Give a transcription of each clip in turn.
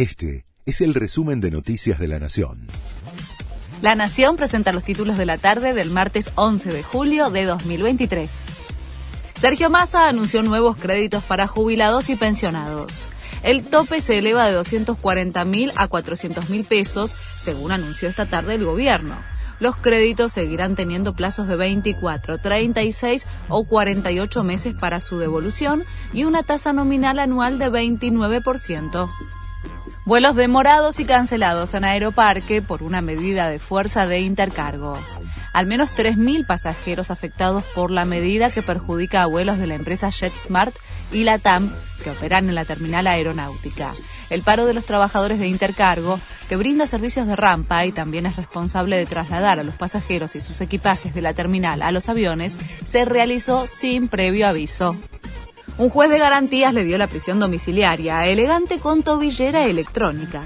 Este es el resumen de Noticias de la Nación. La Nación presenta los títulos de la tarde del martes 11 de julio de 2023. Sergio Massa anunció nuevos créditos para jubilados y pensionados. El tope se eleva de 240 mil a 400 mil pesos, según anunció esta tarde el gobierno. Los créditos seguirán teniendo plazos de 24, 36 o 48 meses para su devolución y una tasa nominal anual de 29%. Vuelos demorados y cancelados en Aeroparque por una medida de fuerza de intercargo. Al menos 3.000 pasajeros afectados por la medida que perjudica a vuelos de la empresa JetSmart y la TAM que operan en la terminal aeronáutica. El paro de los trabajadores de Intercargo, que brinda servicios de rampa y también es responsable de trasladar a los pasajeros y sus equipajes de la terminal a los aviones, se realizó sin previo aviso. Un juez de garantías le dio la prisión domiciliaria elegante con tobillera electrónica.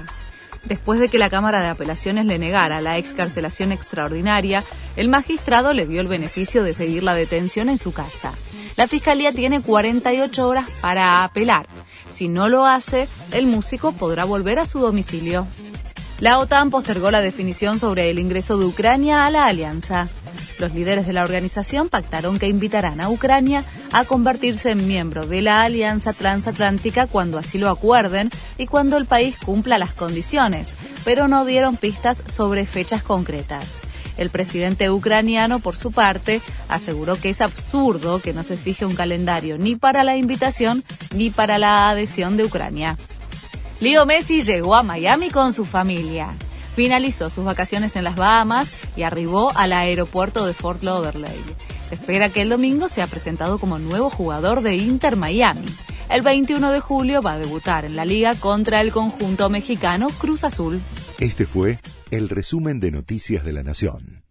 Después de que la Cámara de Apelaciones le negara la excarcelación extraordinaria, el magistrado le dio el beneficio de seguir la detención en su casa. La Fiscalía tiene 48 horas para apelar. Si no lo hace, el músico podrá volver a su domicilio. La OTAN postergó la definición sobre el ingreso de Ucrania a la alianza. Los líderes de la organización pactaron que invitarán a Ucrania a convertirse en miembro de la Alianza Transatlántica cuando así lo acuerden y cuando el país cumpla las condiciones, pero no dieron pistas sobre fechas concretas. El presidente ucraniano, por su parte, aseguró que es absurdo que no se fije un calendario ni para la invitación ni para la adhesión de Ucrania. Leo Messi llegó a Miami con su familia. Finalizó sus vacaciones en las Bahamas y arribó al aeropuerto de Fort Lauderdale. Se espera que el domingo sea presentado como nuevo jugador de Inter Miami. El 21 de julio va a debutar en la liga contra el conjunto mexicano Cruz Azul. Este fue el resumen de Noticias de la Nación.